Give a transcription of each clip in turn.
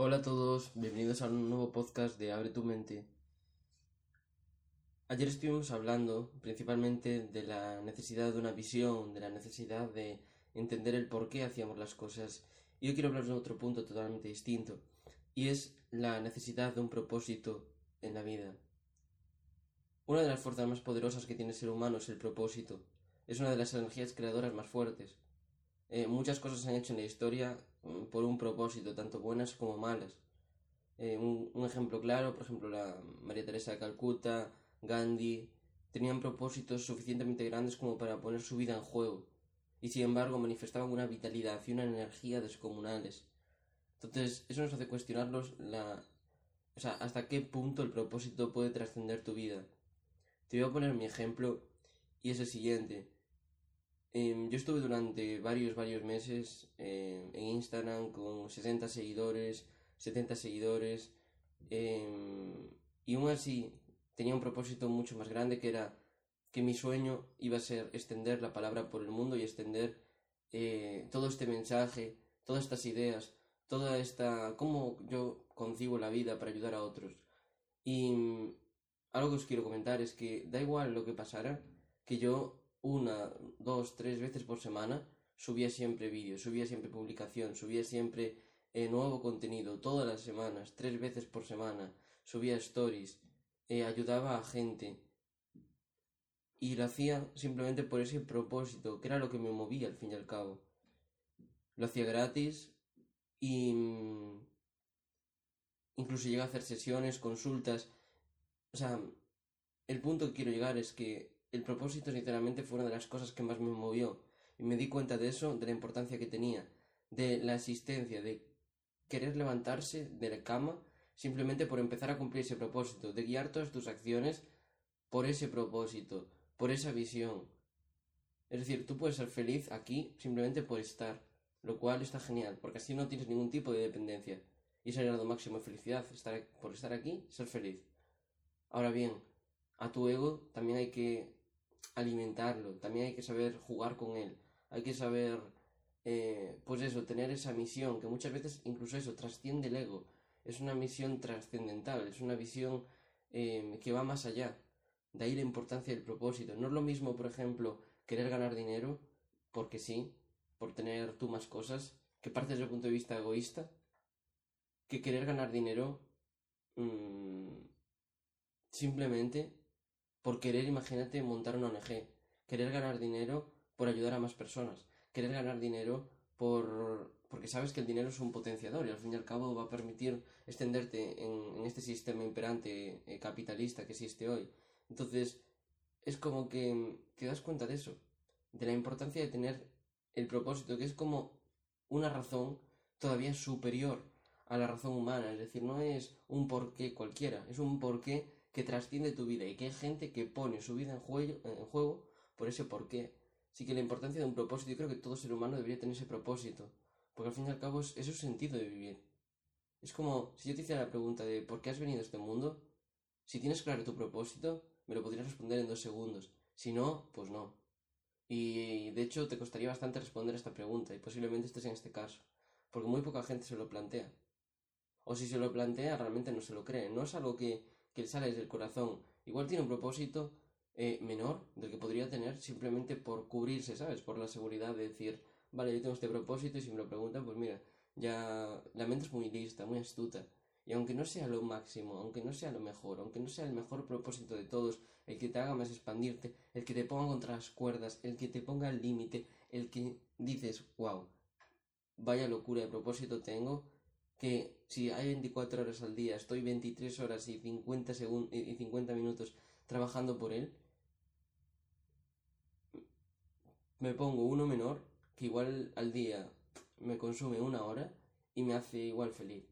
Hola a todos, bienvenidos a un nuevo podcast de Abre tu mente. Ayer estuvimos hablando principalmente de la necesidad de una visión, de la necesidad de entender el por qué hacíamos las cosas. Y hoy quiero hablar de otro punto totalmente distinto, y es la necesidad de un propósito en la vida. Una de las fuerzas más poderosas que tiene el ser humano es el propósito. Es una de las energías creadoras más fuertes. Eh, muchas cosas se han hecho en la historia mm, por un propósito, tanto buenas como malas. Eh, un, un, ejemplo claro, por ejemplo, la María Teresa de Calcuta, Gandhi, tenían propósitos suficientemente grandes como para poner su vida en juego, y sin embargo manifestaban una vitalidad y una energía descomunales. Entonces, eso nos hace cuestionarnos la, o sea, hasta qué punto el propósito puede trascender tu vida. Te voy a poner mi ejemplo, y es el siguiente. Eh, yo estuve durante varios, varios meses eh, en Instagram con 60 seguidores, 70 seguidores, eh, y aún así tenía un propósito mucho más grande que era que mi sueño iba a ser extender la palabra por el mundo y extender eh, todo este mensaje, todas estas ideas, toda esta... cómo yo concibo la vida para ayudar a otros. Y mm, algo que os quiero comentar es que da igual lo que pasara, que yo una, dos, tres veces por semana, subía siempre vídeos, subía siempre publicación, subía siempre eh, nuevo contenido, todas las semanas, tres veces por semana, subía stories, eh, ayudaba a gente. Y lo hacía simplemente por ese propósito, que era lo que me movía al fin y al cabo. Lo hacía gratis y mm, incluso llegué a hacer sesiones, consultas. O sea, el punto que quiero llegar es que el propósito, sinceramente, fue una de las cosas que más me movió. Y me di cuenta de eso, de la importancia que tenía, de la existencia, de querer levantarse de la cama simplemente por empezar a cumplir ese propósito, de guiar todas tus acciones por ese propósito, por esa visión. Es decir, tú puedes ser feliz aquí simplemente por estar, lo cual está genial, porque así no tienes ningún tipo de dependencia. Y el grado máximo de felicidad, estar, por estar aquí, ser feliz. Ahora bien, a tu ego también hay que alimentarlo, también hay que saber jugar con él, hay que saber, eh, pues eso, tener esa misión, que muchas veces incluso eso trasciende el ego, es una misión trascendental, es una visión eh, que va más allá, de ahí la importancia del propósito. No es lo mismo, por ejemplo, querer ganar dinero, porque sí, por tener tú más cosas, que parte desde el punto de vista egoísta, que querer ganar dinero mmm, simplemente por querer, imagínate, montar una ONG, querer ganar dinero por ayudar a más personas, querer ganar dinero por porque sabes que el dinero es un potenciador y al fin y al cabo va a permitir extenderte en, en este sistema imperante eh, capitalista que existe hoy. Entonces, es como que te das cuenta de eso, de la importancia de tener el propósito, que es como una razón todavía superior a la razón humana, es decir, no es un porqué cualquiera, es un porqué que trasciende tu vida y que hay gente que pone su vida en juego, en juego por ese porqué. Así que la importancia de un propósito, yo creo que todo ser humano debería tener ese propósito, porque al fin y al cabo es, es sentido de vivir. Es como si yo te hiciera la pregunta de ¿por qué has venido a este mundo? Si tienes claro tu propósito, me lo podrías responder en dos segundos. Si no, pues no. Y de hecho te costaría bastante responder a esta pregunta, y posiblemente estés en este caso, porque muy poca gente se lo plantea. O si se lo plantea, realmente no se lo cree. No es algo que que le sale desde corazón, igual tiene un propósito eh, menor del que podría tener simplemente por cubrirse, ¿sabes? Por la seguridad de decir, vale, yo tengo este propósito y si me lo preguntan, pues mira, ya la mente es muy lista, muy astuta. Y aunque no sea lo máximo, aunque no sea lo mejor, aunque no sea el mejor propósito de todos, el que te haga más expandirte, el que te ponga contra las cuerdas, el que te ponga al límite, el que dices, wow, vaya locura de propósito tengo, que si hay 24 horas al día, estoy 23 horas y 50, y 50 minutos trabajando por él, me pongo uno menor, que igual al día me consume una hora y me hace igual feliz.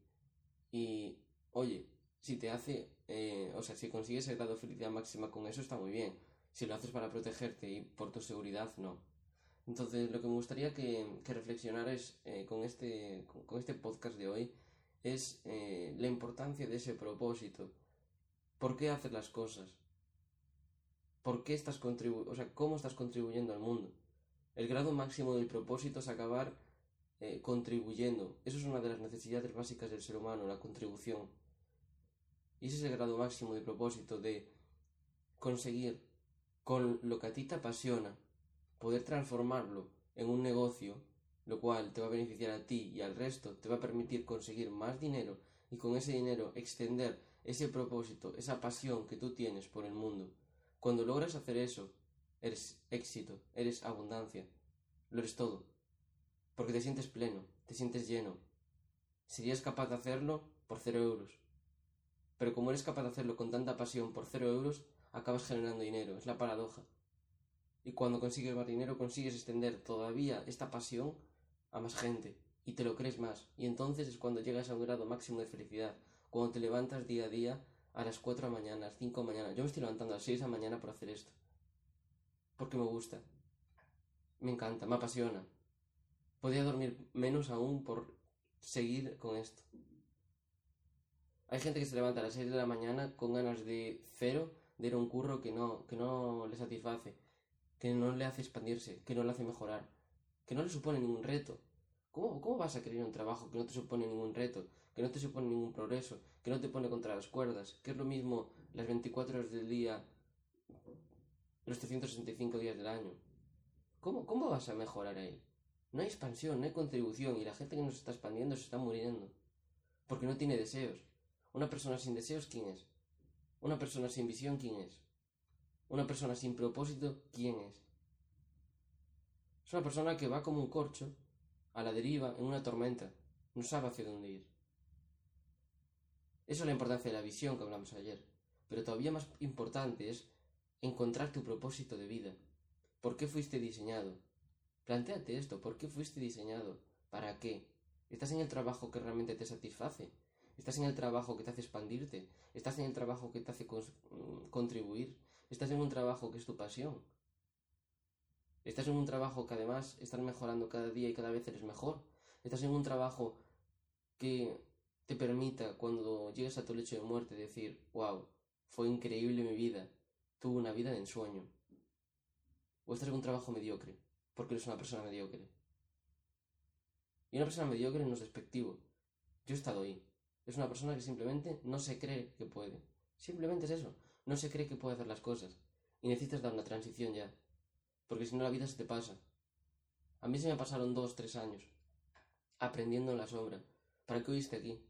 Y, oye, si te hace, eh, o sea, si consigues el grado de felicidad máxima con eso, está muy bien. Si lo haces para protegerte y por tu seguridad, no. Entonces, lo que me gustaría que, que reflexionaras eh, con, este, con, este podcast de hoy es eh, la importancia de ese propósito. ¿Por qué haces las cosas? ¿Por qué estás contribuyendo? O sea, ¿cómo estás contribuyendo al mundo? El grado máximo del propósito es acabar eh, contribuyendo. Eso es una de las necesidades básicas del ser humano, la contribución. Y ese es el grado máximo de propósito de conseguir con lo que a ti te apasiona, poder transformarlo en un negocio, lo cual te va a beneficiar a ti y al resto, te va a permitir conseguir más dinero y con ese dinero extender ese propósito, esa pasión que tú tienes por el mundo. Cuando logras hacer eso, eres éxito, eres abundancia, lo eres todo. Porque te sientes pleno, te sientes lleno. Serías capaz de hacerlo por cero euros. Pero como eres capaz de hacerlo con tanta pasión por cero euros, acabas generando dinero, es la paradoja. Y cuando consigues más dinero consigues extender todavía esta pasión a más gente y te lo crees más. Y entonces es cuando llegas a un grado máximo de felicidad, cuando te levantas día a día a las 4 de la mañana, a las 5 de la mañana. Yo me estoy levantando a las 6 de la mañana por hacer esto. Porque me gusta. Me encanta, me apasiona. Podría dormir menos aún por seguir con esto. Hay gente que se levanta a las 6 de la mañana con ganas de cero de ir a un curro que no, que no le satisface, que no le hace expandirse, que no le hace mejorar, que no le supone ningún reto. ¿Cómo, ¿Cómo vas a querer un trabajo que no te supone ningún reto, que no te supone ningún progreso, que no te pone contra las cuerdas, que es lo mismo las 24 horas del día, los 365 días del año? ¿Cómo, cómo vas a mejorar ahí? No hay expansión, no hay contribución y la gente que nos está expandiendo se está muriendo. Porque no tiene deseos. Una persona sin deseos, ¿quién es? Una persona sin visión, ¿quién es? Una persona sin propósito, ¿quién es? Es una persona que va como un corcho, a la deriva, en una tormenta. No sabe hacia dónde ir. Eso es la importancia de la visión que hablamos ayer. Pero todavía más importante es encontrar tu propósito de vida. ¿Por qué fuiste diseñado? Plantéate esto, ¿por qué fuiste diseñado? ¿Para qué? ¿Estás en el trabajo que realmente te satisface? ¿Estás en el trabajo que te hace expandirte? ¿Estás en el trabajo que te hace mm, contribuir? ¿Estás en un trabajo que es tu pasión? ¿Estás en un trabajo que además estás mejorando cada día y cada vez eres mejor? ¿Estás en un trabajo que te permita cuando llegues a tu lecho de muerte decir, wow, fue increíble mi vida, tuve una vida de ensueño? ¿O estás en un trabajo mediocre? porque eres una persona mediocre. Y una persona mediocre no es despectivo. Yo he estado ahí. Es una persona que simplemente no se cree que puede. Simplemente es eso. No se cree que puede hacer las cosas. Y necesitas dar una transición ya. Porque si no la vida se te pasa. A mí se me pasaron dos, tres años. Aprendiendo en la sombra. ¿Para qué oíste aquí?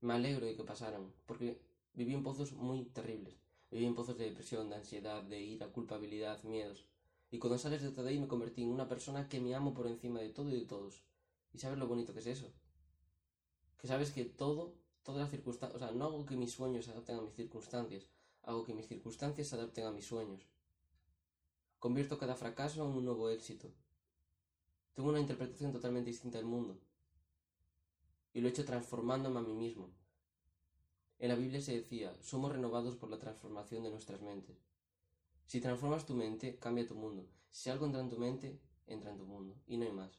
Me alegro de que pasaran. Porque viví en pozos muy terribles. Viví en pozos de depresión, de ansiedad, de ira, culpabilidad, miedos. Y cuando sales de ahí me convertí en una persona que me amo por encima de todo y de todos. ¿Y sabes lo bonito que es eso? Que sabes que todo, todas las circunstancias, o sea, no hago que mis sueños se adapten a mis circunstancias, hago que mis circunstancias se adapten a mis sueños. Convierto cada fracaso en un nuevo éxito. Tengo una interpretación totalmente distinta del mundo. Y lo he hecho transformándome a mí mismo. En la Biblia se decía, somos renovados por la transformación de nuestras mentes. Si transformas tu mente, cambia tu mundo. Si algo entra en tu mente, entra en tu mundo. Y no hay más.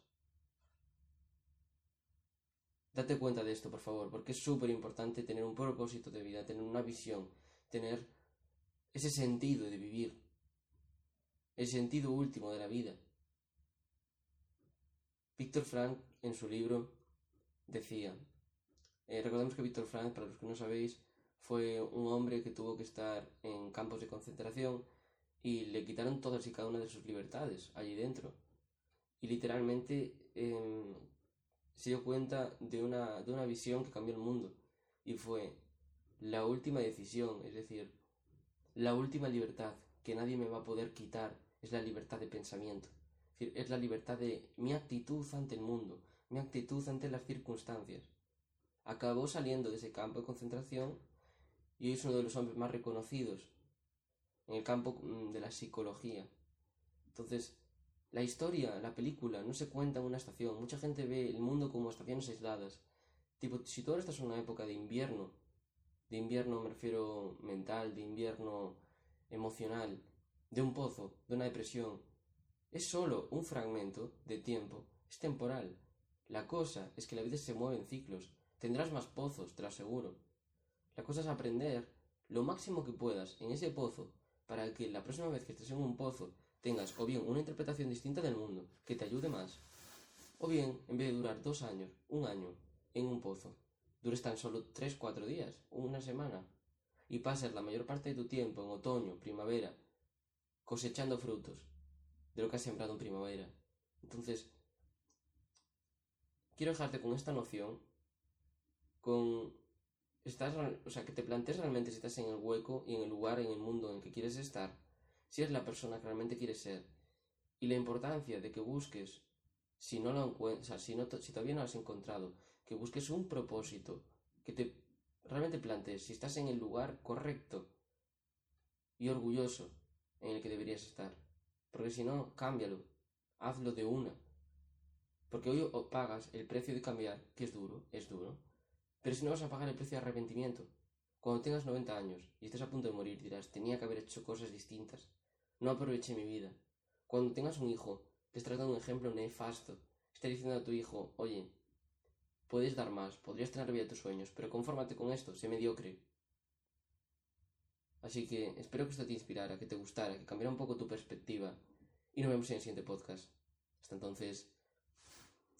Date cuenta de esto, por favor, porque es súper importante tener un propósito de vida, tener una visión, tener ese sentido de vivir, el sentido último de la vida. Víctor Frank, en su libro, decía, eh, recordemos que Víctor Frank, para los que no sabéis, fue un hombre que tuvo que estar en campos de concentración y le quitaron todas y cada una de sus libertades allí dentro. Y literalmente em, se dio cuenta de una, de una visión que cambió el mundo. Y fue la última decisión, es decir, la última libertad que nadie me va a poder quitar es la libertad de pensamiento. Es, decir, es la libertad de mi actitud ante el mundo, mi actitud ante las circunstancias. Acabó saliendo de ese campo de concentración y es uno de los hombres más reconocidos en el campo mm, de la psicología. Entonces, la historia, la película, no se cuenta en una estación. Mucha gente ve el mundo como estaciones aisladas. Tipo, si tú ahora estás en una época de invierno, de invierno me refiero mental, de invierno emocional, de un pozo, de una depresión, es solo un fragmento de tiempo, es temporal. La cosa es que la vida se mueve en ciclos. Tendrás más pozos, te lo aseguro. La cosa es aprender lo máximo que puedas en ese pozo para que la próxima vez que estés en un pozo tengas o bien una interpretación distinta del mundo, que te ayude más, O bien, en vez de durar dos años, un año, en un pozo, dures tan solo tres, cuatro días, una semana, y pases la mayor parte de tu tiempo en otoño, primavera, cosechando frutos de lo que has sembrado en primavera. Entonces, quiero dejarte con esta noción, con estás, o sea, que te plantees realmente si estás en el hueco y en el lugar, en el mundo en el que quieres estar, si eres la persona que realmente quieres ser, y la importancia de que busques, si no lo encuentras, si, no, si todavía no lo has encontrado, que busques un propósito, que te realmente plantees si estás en el lugar correcto y orgulloso en el que deberías estar. Porque si no, cámbialo, hazlo de una. Porque hoy pagas el precio de cambiar, que es duro, es duro, pero si no vas a pagar el precio de arrepentimiento. Cuando tengas 90 años y estés a punto de morir, dirás, tenía que haber hecho cosas distintas. No aproveché mi vida. Cuando tengas un hijo, te estás dando un ejemplo nefasto. Estás diciendo a tu hijo, oye, puedes dar más, podrías tener vida de tus sueños, pero confórmate con esto, sé mediocre. Así que espero que esto te inspirara, que te gustara, que cambiara un poco tu perspectiva. Y nos vemos en el siguiente podcast. Hasta entonces.